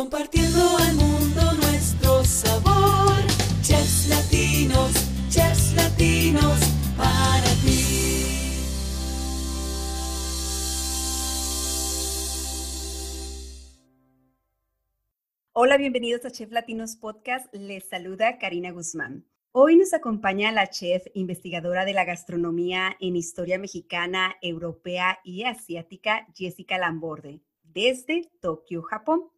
compartiendo al mundo nuestro sabor. Chefs latinos, chefs latinos, para ti. Hola, bienvenidos a Chef Latinos Podcast. Les saluda Karina Guzmán. Hoy nos acompaña la chef investigadora de la gastronomía en historia mexicana, europea y asiática, Jessica Lamborde, desde Tokio, Japón.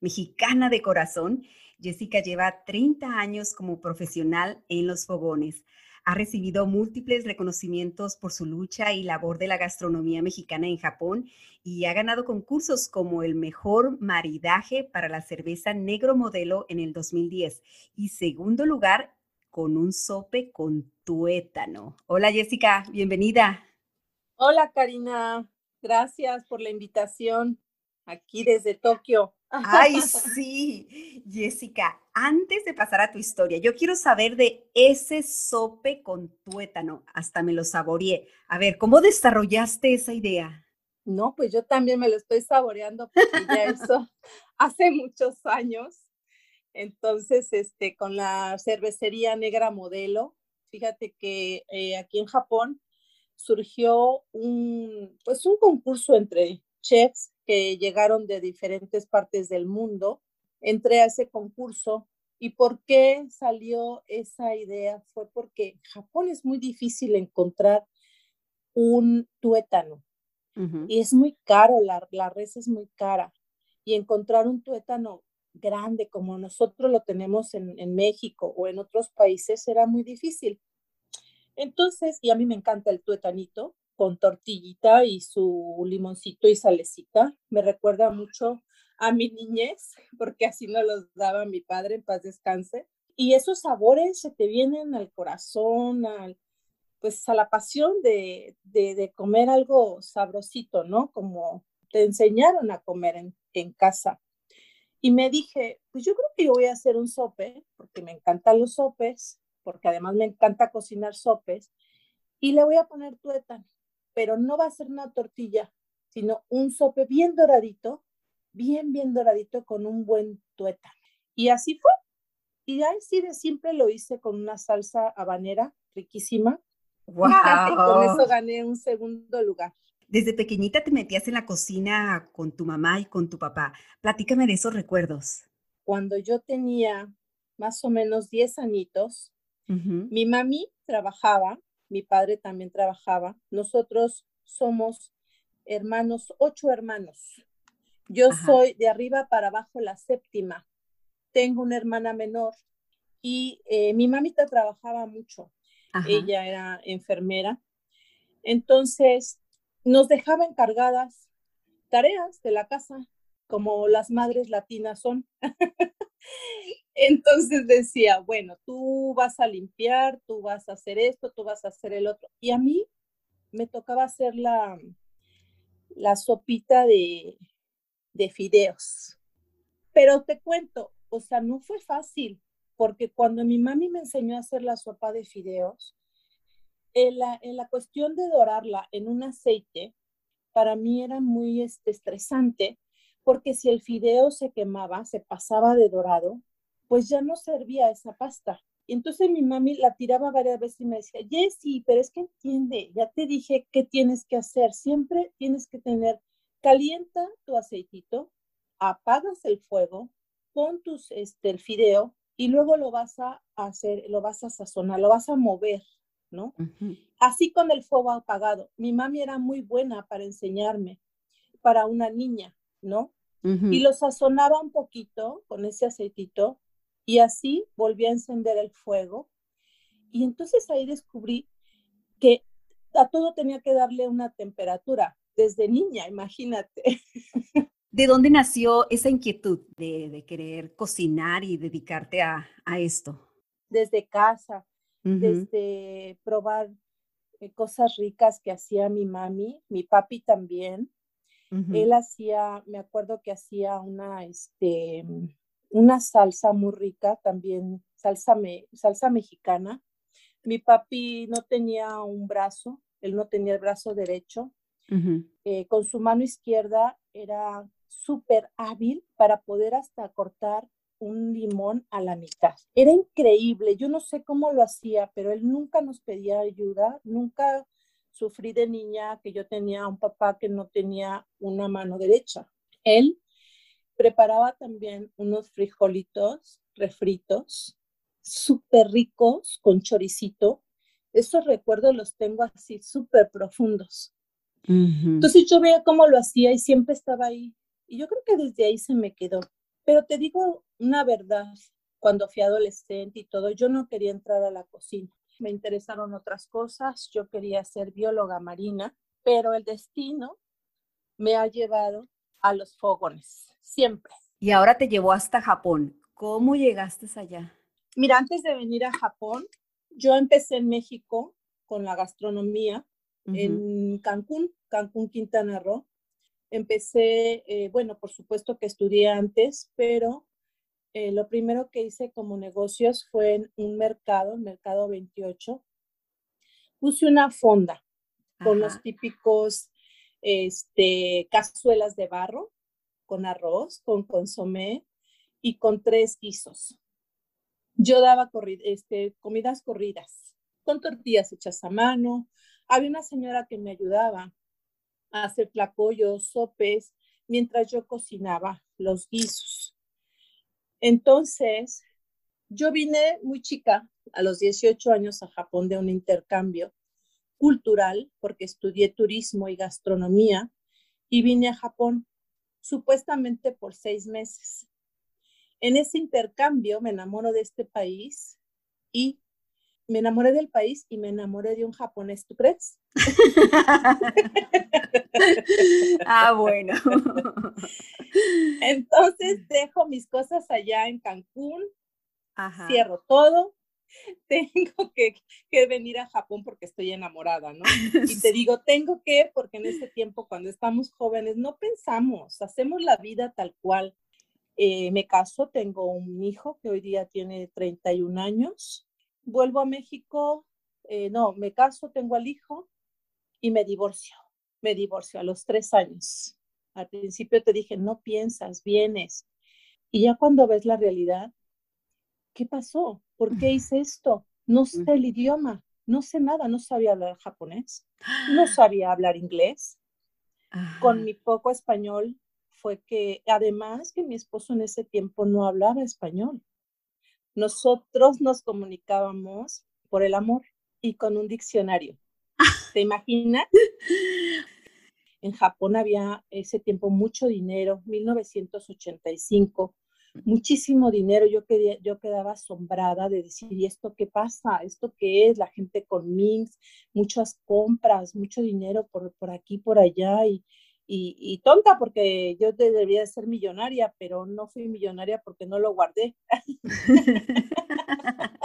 Mexicana de corazón, Jessica lleva 30 años como profesional en los fogones. Ha recibido múltiples reconocimientos por su lucha y labor de la gastronomía mexicana en Japón y ha ganado concursos como el mejor maridaje para la cerveza negro modelo en el 2010 y segundo lugar con un sope con tuétano. Hola Jessica, bienvenida. Hola Karina, gracias por la invitación aquí desde Tokio. Ay, sí, Jessica, antes de pasar a tu historia, yo quiero saber de ese sope con tuétano, hasta me lo saboreé. A ver, ¿cómo desarrollaste esa idea? No, pues yo también me lo estoy saboreando porque ya eso hace muchos años entonces, este, con la cervecería Negra Modelo, fíjate que eh, aquí en Japón surgió un, pues un concurso entre chefs que llegaron de diferentes partes del mundo. Entré a ese concurso y por qué salió esa idea fue porque Japón es muy difícil encontrar un tuétano y es muy caro, la, la res es muy cara y encontrar un tuétano grande como nosotros lo tenemos en, México o en otros países era muy difícil. Entonces, y a mí me encanta el tuetanito con tortillita y su limoncito y salecita. Me recuerda mucho a mi niñez, porque así nos los daba mi padre en paz descanse. Y esos sabores se te vienen al corazón, al, pues a la pasión de, de, comer algo sabrosito, ¿no? Como te enseñaron a comer en, en casa. Y me dije, pues yo creo que yo voy a hacer un sope, porque me encantan los sopes, porque además me encanta cocinar sopes, y le voy a poner tuétano, pero no va a ser una tortilla, sino un sope bien doradito, bien, bien doradito con un buen tuétano. Y así fue. Y así de siempre lo hice con una salsa habanera riquísima. ¡Wow! Y con eso gané un segundo lugar. Desde pequeñita te metías en la cocina con tu mamá y con tu papá. Platícame de esos recuerdos. Cuando yo tenía más o menos 10 añitos, mi mami trabajaba, mi padre también trabajaba. Nosotros somos hermanos, ocho hermanos. Yo soy de arriba para abajo la séptima. Tengo una hermana menor y eh, mi mamita trabajaba mucho. Ella era enfermera. Entonces, nos dejaba encargadas tareas de la casa, como las madres latinas son. Entonces decía, bueno, tú vas a limpiar, tú vas a hacer esto, tú vas a hacer el otro. Y a mí me tocaba hacer la, la sopita de, de fideos. Pero te cuento, o sea, no fue fácil, porque cuando mi mami me enseñó a hacer la sopa de fideos, en la, cuestión de dorarla en un aceite, para mí era muy este, estresante, porque si el fideo se quemaba, se pasaba de dorado, pues ya no servía esa pasta. Y entonces mi mami la tiraba varias veces y me decía, Jessy, pero es que entiende, ya te dije qué tienes que hacer. Siempre tienes que tener, calienta tu aceitito, apagas el fuego, pon tus, este, el fideo y luego lo vas a hacer, lo vas a sazonar, lo vas a mover, ¿no? Así con el fuego apagado. Mi mami era muy buena para enseñarme, para una niña, ¿no? Y lo sazonaba un poquito con ese aceitito y así volví a encender el fuego. Y entonces ahí descubrí que a todo tenía que darle una temperatura desde niña, imagínate. ¿De dónde nació esa inquietud de, querer cocinar y dedicarte a, a esto? Desde casa desde probar eh, cosas ricas que hacía mi mami, mi papi también. Él hacía, me acuerdo que hacía una, este, una salsa muy rica, también salsa, me, salsa mexicana. Mi papi no tenía un brazo, él no tenía el brazo derecho. Eh, con su mano izquierda era súper hábil para poder hasta cortar un limón a la mitad. Era increíble, yo no sé cómo lo hacía, pero él nunca nos pedía ayuda, nunca sufrí de niña que yo tenía un papá que no tenía una mano derecha. Él preparaba también unos frijolitos refritos, súper ricos, con choricito. Esos recuerdos los tengo así súper profundos. Entonces yo veía cómo lo hacía y siempre estaba ahí. Y yo creo que desde ahí se me quedó. Pero te digo una verdad, cuando fui adolescente y todo, yo no quería entrar a la cocina. Me interesaron otras cosas, yo quería ser bióloga marina, pero el destino me ha llevado a los fogones, siempre. Y ahora te llevó hasta Japón. ¿Cómo llegaste allá? Mira, antes de venir a Japón, yo empecé en México con la gastronomía en Cancún, Cancún, Quintana Roo. Empecé, eh, bueno, por supuesto que estudié antes, pero eh, lo primero que hice como negocios fue en un mercado, el mercado 28. Puse una fonda con los típicos este, cazuelas de barro, con arroz, con consomé y con tres guisos. Yo daba este, comidas corridas, con tortillas hechas a mano. Había una señora que me ayudaba a hacer tlacoyos, sopes, mientras yo cocinaba los guisos. Entonces, yo vine muy chica, a los 18 años, a Japón de un intercambio cultural, porque estudié turismo y gastronomía, y vine a Japón supuestamente por seis meses. En ese intercambio me enamoro de este país y me enamoré del país y me enamoré de un japonés, ¿tú crees? ah, bueno. Entonces dejo mis cosas allá en Cancún, cierro todo, tengo que, que, venir a Japón porque estoy enamorada, ¿no? Y te digo, tengo que, porque en ese tiempo, cuando estamos jóvenes, no pensamos, hacemos la vida tal cual. Eh, me caso, tengo un hijo que hoy día tiene 31 años. Vuelvo a México, eh, no, me caso, tengo al hijo y me divorcio. Me divorcio a los tres años. Al principio te dije, no piensas, vienes. Y ya cuando ves la realidad, ¿qué pasó? ¿Por qué hice esto? No sé el idioma, no sé nada, no sabía hablar japonés, no sabía hablar inglés. Con mi poco español fue que, además que mi esposo en ese tiempo no hablaba español. Nosotros nos comunicábamos por el amor y con un diccionario. ¿Te imaginas? En Japón había ese tiempo mucho dinero, 1985 muchísimo dinero. Yo, quería, yo quedaba asombrada de decir, ¿y esto qué pasa? ¿Esto qué es? La gente con Minx, muchas compras, mucho dinero por, por aquí, por allá. Y, y, tonta porque yo debería ser millonaria, pero no fui millonaria porque no lo guardé.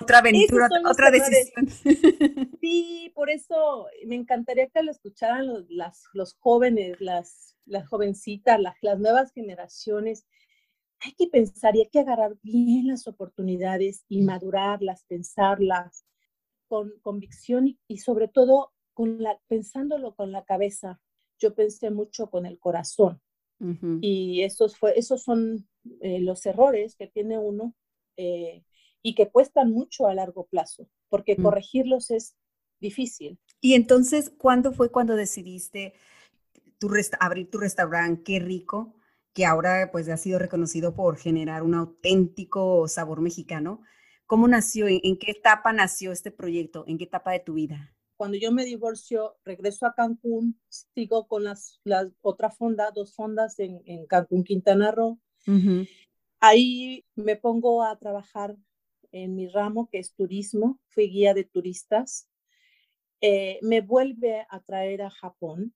otra aventura, otra decisión. Sí, por eso me encantaría que lo escucharan los, las, los jóvenes, las, las jovencitas, las, las nuevas generaciones, hay que pensar y hay que agarrar bien las oportunidades y madurarlas, pensarlas con convicción y, sobre todo con la, pensándolo con la cabeza. Yo pensé mucho con el corazón. Y esos, fue, esos son eh, los errores que tiene uno eh, y que cuestan mucho a largo plazo, porque mm. corregirlos es difícil. Y entonces, ¿cuándo fue cuando decidiste tu abrir tu restaurante? Qué rico que ahora pues ha sido reconocido por generar un auténtico sabor mexicano. ¿Cómo nació? ¿En, qué etapa nació este proyecto? ¿En qué etapa de tu vida? Cuando yo me divorcio, regreso a Cancún, sigo con las, las otra fonda, dos fondas en, en Cancún, Quintana Roo. Ahí me pongo a trabajar en mi ramo, que es turismo. Fui guía de turistas. Eh, me vuelve a traer a Japón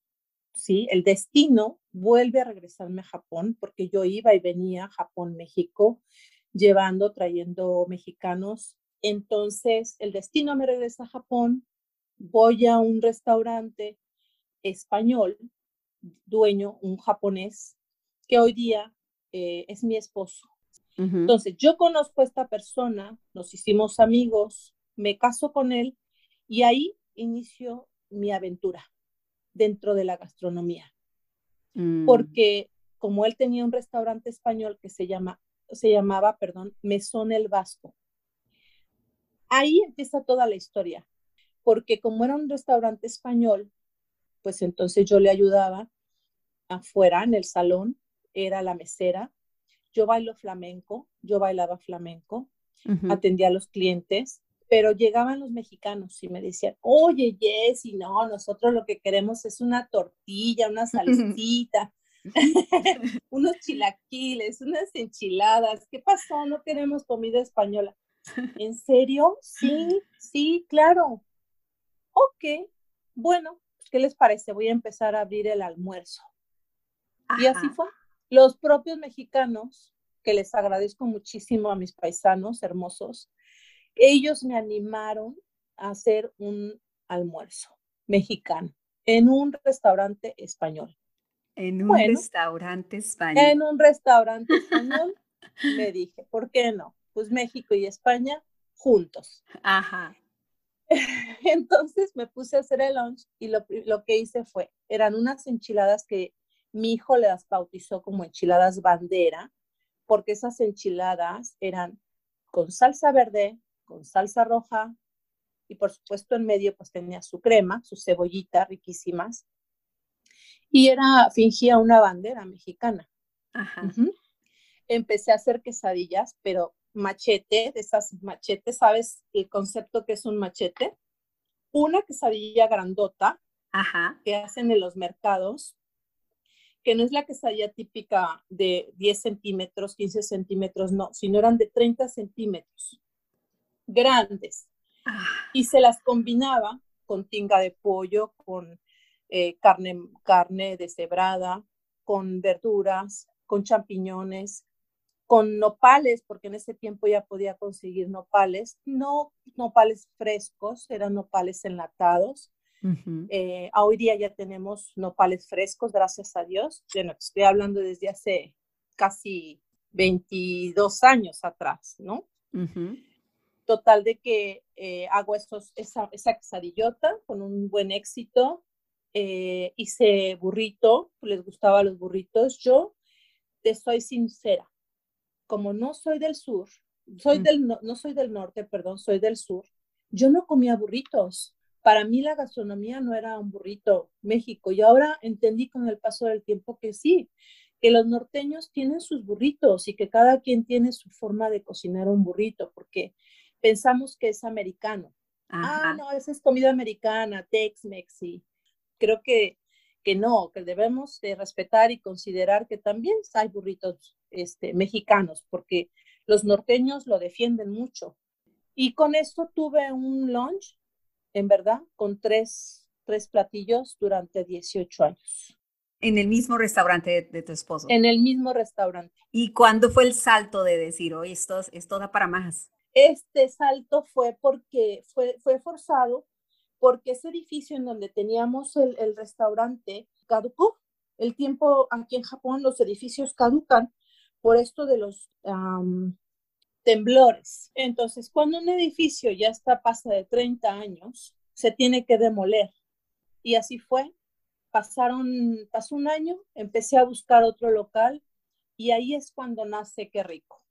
¿sí? El destino vuelve a regresarme a Japón porque yo iba y venía a Japón, México, llevando, trayendo mexicanos. Entonces, el destino me regresa a Japón, voy a un restaurante español, dueño, un japonés, que hoy día eh, es mi esposo. Entonces, yo conozco a esta persona, nos hicimos amigos, me caso con él y ahí inicio mi aventura dentro de la gastronomía. Mm. porque como él tenía un restaurante español que se llama, se llamaba, perdón, Mesón el Vasco. Ahí empieza toda la historia, porque como era un restaurante español, pues entonces yo le ayudaba afuera en el salón, era la mesera. Yo bailo flamenco, yo bailaba flamenco, Ujú. atendía a los clientes, pero llegaban los mexicanos y me decían, oye, Jessy, no, nosotros lo que queremos es una tortilla, una salsita, unos chilaquiles, unas enchiladas. ¿Qué pasó? No queremos comida española. ¿En serio? Sí, sí, claro. Ok, bueno, pues, ¿qué les parece? Voy a empezar a abrir el almuerzo. Y así fue. Los propios mexicanos, que les agradezco muchísimo a mis paisanos hermosos, ellos me animaron a hacer un almuerzo mexicano en un restaurante español. En un Bueno. restaurante español. En un restaurante español me dije, ¿por qué no? Pues México y España juntos. Ajá. Entonces me puse a hacer el lunch y lo, lo que hice fue, eran unas enchiladas que mi hijo las bautizó como enchiladas bandera, porque esas enchiladas eran con salsa verde, con salsa roja y por supuesto en medio pues tenía su crema, su cebollita riquísimas y era, fingía una bandera mexicana. Ajá. Empecé a hacer quesadillas, pero machete, de esas machetes, ¿sabes el concepto que es un machete? Una quesadilla grandota Ajá. que hacen en los mercados, que no es la quesadilla típica de 10 centímetros, 15 centímetros, no, sino eran de 30 centímetros, grandes. Ah, Y se las combinaba con tinga de pollo, con eh, carne, carne deshebrada, con verduras, con champiñones, con nopales, porque en ese tiempo ya podía conseguir nopales, no nopales frescos, eran nopales enlatados. Eh, hoy día ya tenemos nopales frescos, gracias a Dios. Bueno, estoy hablando desde hace casi 22 años atrás, ¿no? Total de que eh, hago estos, esa, esa quesadillota con un buen éxito. Eh, hice burrito, les gustaba los burritos. Yo te soy sincera, como no soy del sur, soy Mm. del, no, no soy del norte, perdón, soy del sur, yo no comía burritos. Para mí la gastronomía no era un burrito México y ahora entendí con el paso del tiempo que sí, que los norteños tienen sus burritos y que cada quien tiene su forma de cocinar un burrito, porque pensamos que es americano. Ajá. Ah, no, esa es comida americana, Tex-Mex, y creo que, que no, que debemos de respetar y considerar que también hay burritos este, mexicanos, porque los norteños lo defienden mucho. Y con esto tuve un lunch, en verdad, con tres, tres platillos durante 18 años, En el mismo restaurante de, de tu esposo. en el mismo restaurante. ¿Y cuándo fue el salto de decir, oye, esto, esto da para más? Este salto fue porque fue, fue forzado porque ese edificio en donde teníamos el, el restaurante caducó. El tiempo aquí en Japón los edificios caducan por esto de los temblores. Entonces, cuando un edificio ya está pasa de 30 años, se tiene que demoler. Y así fue. Pasaron, pasó un año, empecé a buscar otro local y ahí es cuando nace Qué Rico.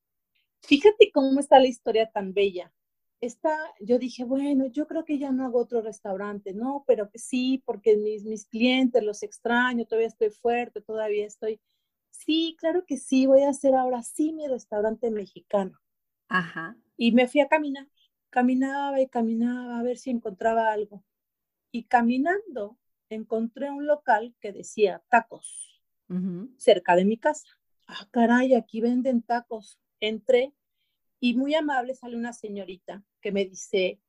Fíjate cómo está la historia tan bella. Está, yo dije, bueno, yo creo que ya no hago otro restaurante, no, pero sí, porque mis, mis clientes los extraño, todavía estoy fuerte, todavía estoy. Sí, claro que sí, voy a hacer ahora sí mi restaurante mexicano. Ajá. Y me fui a caminar, caminaba y caminaba a ver si encontraba algo. Y caminando encontré un local que decía tacos cerca de mi casa. Ah, caray, aquí venden tacos. Entré y muy amable sale una señorita que me dice,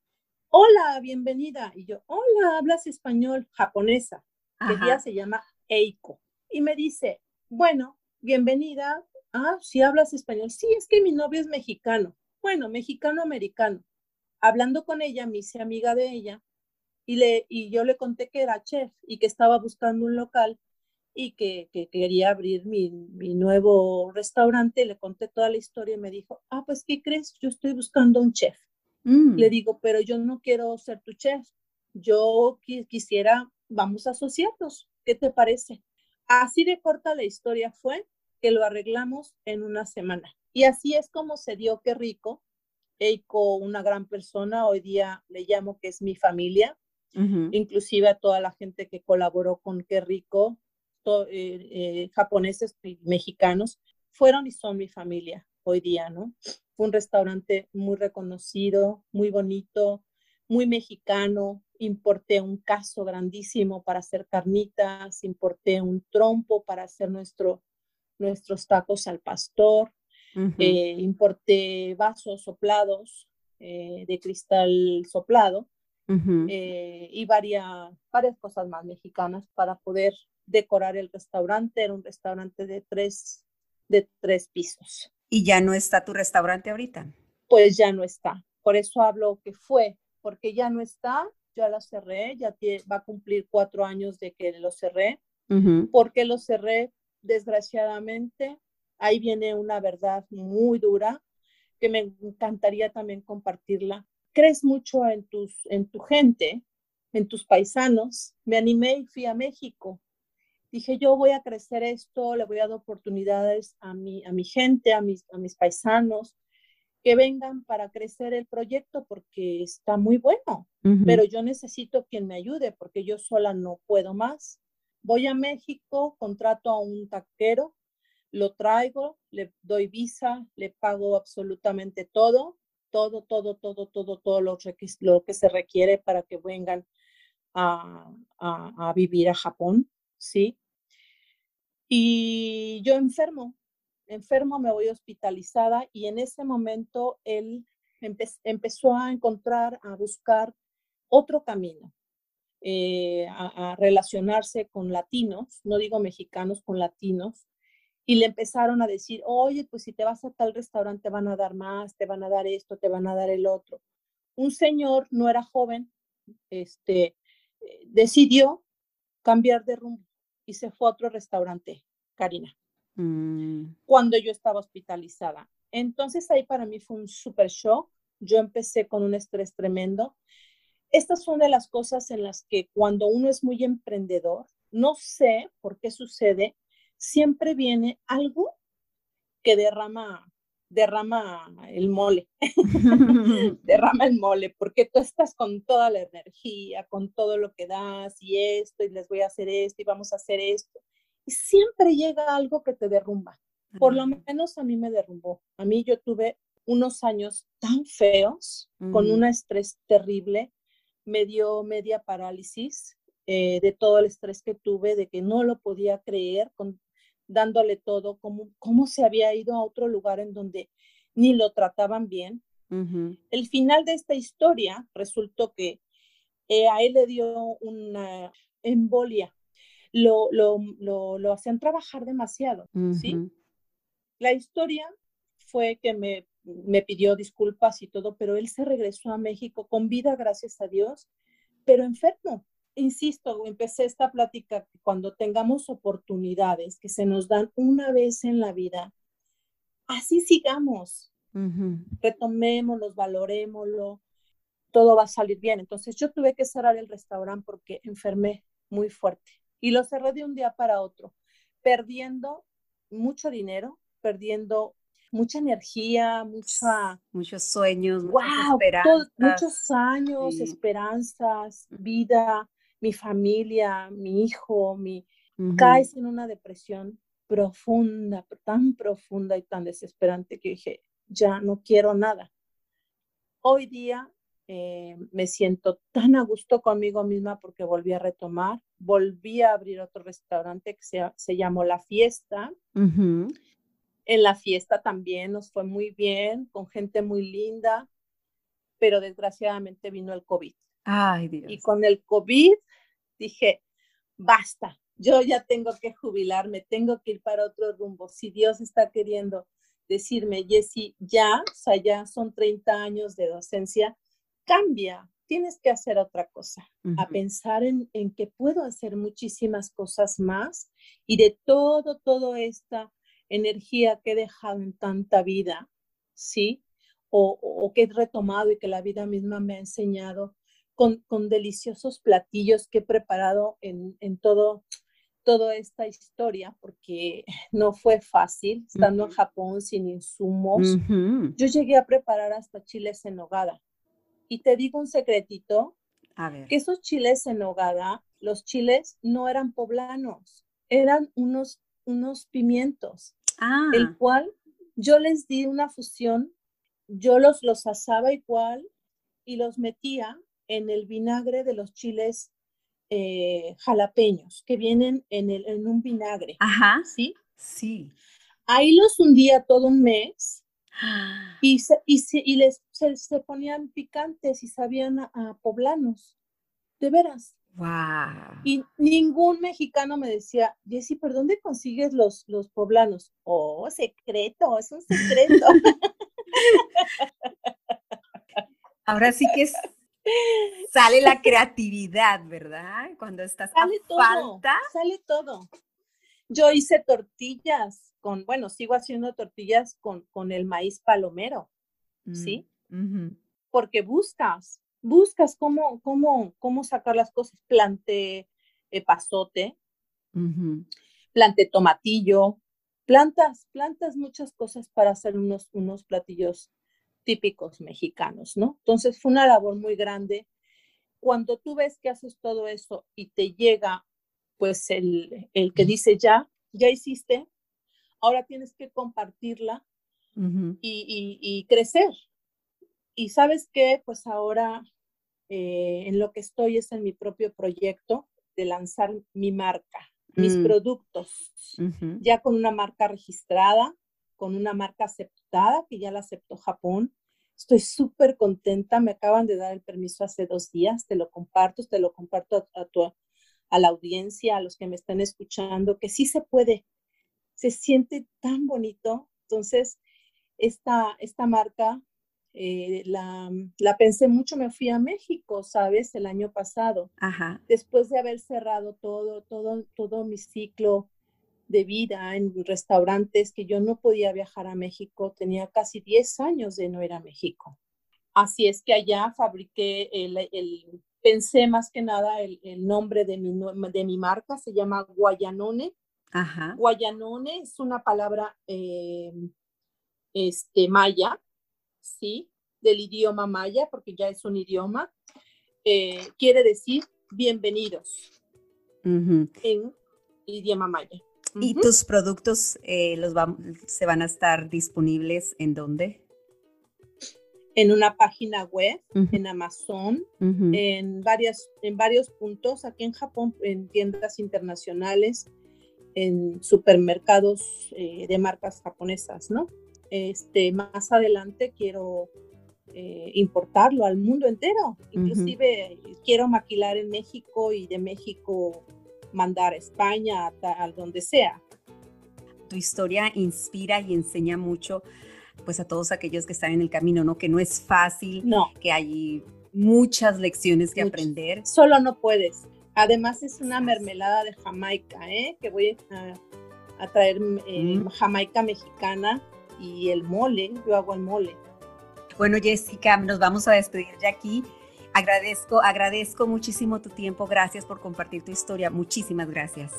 hola, bienvenida. Y yo, hola, hablas español, japonesa, que ella Ajá. se llama Eiko. Y me dice, bueno, bienvenida. Ah, sí hablas español. Sí, es que mi novio es mexicano. Bueno, mexicano-americano. Hablando con ella, me hice amiga de ella y, le, y yo le conté que era chef y que estaba buscando un local y que, que quería abrir mi, mi, nuevo restaurante. Le conté toda la historia y me dijo, ah, pues, ¿qué crees? Yo estoy buscando un chef. Mm. Le digo, pero yo no quiero ser tu chef. Yo qui quisiera, vamos a asociarnos. ¿Qué te parece? Así de corta la historia fue que lo arreglamos en una semana. Y así es como se dio Qué Rico. Eiko, una gran persona, hoy día le llamo que es mi familia, inclusive a toda la gente que colaboró con Qué Rico, eh, eh, japoneses y mexicanos, fueron y son mi familia hoy día, ¿no? Fue un restaurante muy reconocido, muy bonito, muy mexicano. Importé un caso grandísimo para hacer carnitas, importé un trompo para hacer nuestro, nuestros tacos al pastor, eh, importé vasos soplados de cristal soplado y varias, varias cosas más mexicanas para poder decorar el restaurante. Era un restaurante de tres, de tres pisos. ¿Y ya no está tu restaurante ahorita? Pues ya no está. Por eso hablo que fue, porque ya no está, ya la cerré, ya va a cumplir cuatro años de que lo cerré. porque lo cerré? Desgraciadamente, ahí viene una verdad muy dura que me encantaría también compartirla. Crees mucho en, tus, en tu gente, en tus paisanos. Me animé y fui a México dije, yo voy a crecer esto, le voy a dar oportunidades a mi, a mi gente, a mis, a mis paisanos, que vengan para crecer el proyecto porque está muy bueno, pero yo necesito quien me ayude porque yo sola no puedo más. Voy a México, contrato a un taquero, lo traigo, le doy visa, le pago absolutamente todo, todo, todo, todo, todo, todo lo, lo que se requiere para que vengan a, a, a vivir a Japón. ¿sí? Y yo enfermo, enfermo, me voy hospitalizada y en ese momento él empezó a encontrar, a buscar otro camino, eh, a, relacionarse con latinos, no digo mexicanos, con latinos, y le empezaron a decir, oye, pues si te vas a tal restaurante te van a dar más, te van a dar esto, te van a dar el otro. Un señor no era joven, este, eh, decidió cambiar de rumbo y se fue a otro restaurante, Karina, mm. cuando yo estaba hospitalizada. Entonces ahí para mí fue un super shock. Yo empecé con un estrés tremendo. Estas son de las cosas en las que cuando uno es muy emprendedor, no sé por qué sucede, siempre viene algo que derrama derrama el mole, derrama el mole, porque tú estás con toda la energía, con todo lo que das y esto, y les voy a hacer esto, y vamos a hacer esto. Y siempre llega algo que te derrumba. Por lo menos a mí me derrumbó. A mí yo tuve unos años tan feos, con un estrés terrible, me dio media parálisis eh, de todo el estrés que tuve, de que no lo podía creer, con dándole todo, como cómo se había ido a otro lugar en donde ni lo trataban bien. El final de esta historia resultó que eh, a él le dio una embolia, lo, lo, lo, hacían trabajar demasiado, ¿sí? La historia fue que me, me pidió disculpas y todo, pero él se regresó a México con vida, gracias a Dios, pero enfermo, insisto, empecé esta plática, cuando tengamos oportunidades que se nos dan una vez en la vida, así sigamos, retomémoslo, valorémoslo, todo va a salir bien. Entonces yo tuve que cerrar el restaurante porque enfermé muy fuerte y lo cerré de un día para otro, perdiendo mucho dinero, perdiendo mucha energía, mucha... Muchos sueños, wow, muchos años, esperanzas, vida, mi familia, mi hijo, mi, caes en una depresión profunda, tan profunda y tan desesperante que dije, ya no quiero nada. Hoy día eh, me siento tan a gusto conmigo misma porque volví a retomar, volví a abrir otro restaurante que se, se llamó La Fiesta. En la fiesta también nos fue muy bien, con gente muy linda, pero desgraciadamente vino el COVID. Ay, Dios. Y con el COVID dije, basta, yo ya tengo que jubilarme, tengo que ir para otro rumbo. Si Dios está queriendo decirme, Jessy, ya, o sea, ya son 30 años de docencia, cambia, tienes que hacer otra cosa, a pensar en, en, que puedo hacer muchísimas cosas más y de todo, toda esta energía que he dejado en tanta vida, ¿sí? o, que he retomado y que la vida misma me ha enseñado con, deliciosos platillos que he preparado en, todo, toda esta historia porque no fue fácil, estando en Japón sin insumos. Yo llegué a preparar hasta chiles en nogada. Y te digo un secretito, A ver. que esos chiles en nogada, los chiles no eran poblanos, eran unos, unos pimientos, Ah, el cual yo les di una fusión, yo los, los asaba igual y los metía en el vinagre de los chiles eh, jalapeños que vienen en, el, en un vinagre, ajá, ¿sí? sí. Ahí los hundía todo un mes y, se, y, se- y les, se, se ponían picantes y sabían a, a poblanos, de veras. Wow. Y ningún mexicano me decía, Jessy, ¿por dónde consigues los, los poblanos? Oh, secreto, es un secreto. Ahora sí que es- sale la creatividad, ¿verdad? Cuando estás sale a todo, falta. sale todo. Yo hice tortillas con, bueno, sigo haciendo tortillas con, con el maíz palomero, ¿sí? Ujú. Porque buscas, buscas cómo, cómo, cómo sacar las cosas. Planté eh, pasote, Ujú. planté tomatillo, plantas, plantas muchas cosas para hacer unos, unos platillos típicos mexicanos, ¿no? Entonces fue una labor muy grande. Cuando tú ves que haces todo eso y te llega, pues, el, el que dice ya, ya hiciste, ahora tienes que compartirla y- y crecer. Y sabes qué, pues ahora eh, en lo que estoy es en mi propio proyecto de lanzar mi marca, mis Mm. productos ya con una marca registrada, con una marca aceptada, que ya la aceptó Japón. Estoy súper contenta, me acaban de dar el permiso hace dos días, te lo comparto, te lo comparto a, a tu- a la audiencia, a los que me están escuchando, que sí se puede, se siente tan bonito. Entonces, esta, esta marca eh, la, la pensé mucho, me fui a México, ¿sabes? El año pasado Ajá. después de haber cerrado todo, todo, todo mi ciclo de vida en restaurantes, que yo no podía viajar a México, tenía casi 10 años de no ir a México. Así es que allá fabriqué, el, el- pensé más que nada el, el nombre de mi, de mi marca, se llama Guayanone. Ajá. Guayanone es una palabra eh, este, maya, ¿sí? Del idioma maya, porque ya es un idioma. Eh, quiere decir bienvenidos Ujú. en idioma maya. ¿Y tus productos eh, los se van a estar disponibles en dónde? En una página web, en Amazon, en, varias, en varios puntos, aquí en Japón, en tiendas internacionales, en supermercados eh, de marcas japonesas, ¿no? Este, más adelante quiero eh, importarlo al mundo entero, inclusive quiero maquilar en México y de México mandar a España, a, donde sea. tu historia inspira y enseña mucho pues a todos aquellos que están en el camino, ¿no? Que no es fácil, No, que hay muchas lecciones que aprender. solo no puedes. Además es una mermelada de Jamaica, ¿eh? que voy a, a traer eh, Mm. Jamaica mexicana y el mole, yo hago el mole. Bueno, Jessica, nos vamos a despedir ya aquí. Agradezco, agradezco muchísimo tu tiempo. Gracias por compartir tu historia. Muchísimas gracias.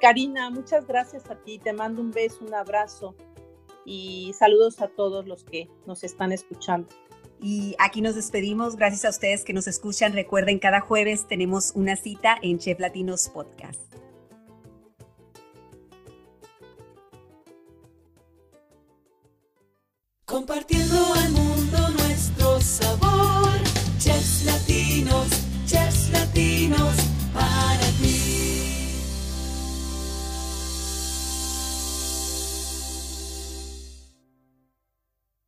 Karina, muchas gracias a ti, te mando un beso, un abrazo y saludos a todos los que nos están escuchando. Y aquí nos despedimos. Gracias a ustedes que nos escuchan. Recuerden, cada jueves tenemos una cita en Chef Latinos Podcast. Compartiendo al mundo nuestro sabor. Chefs latinos, chefs latinos,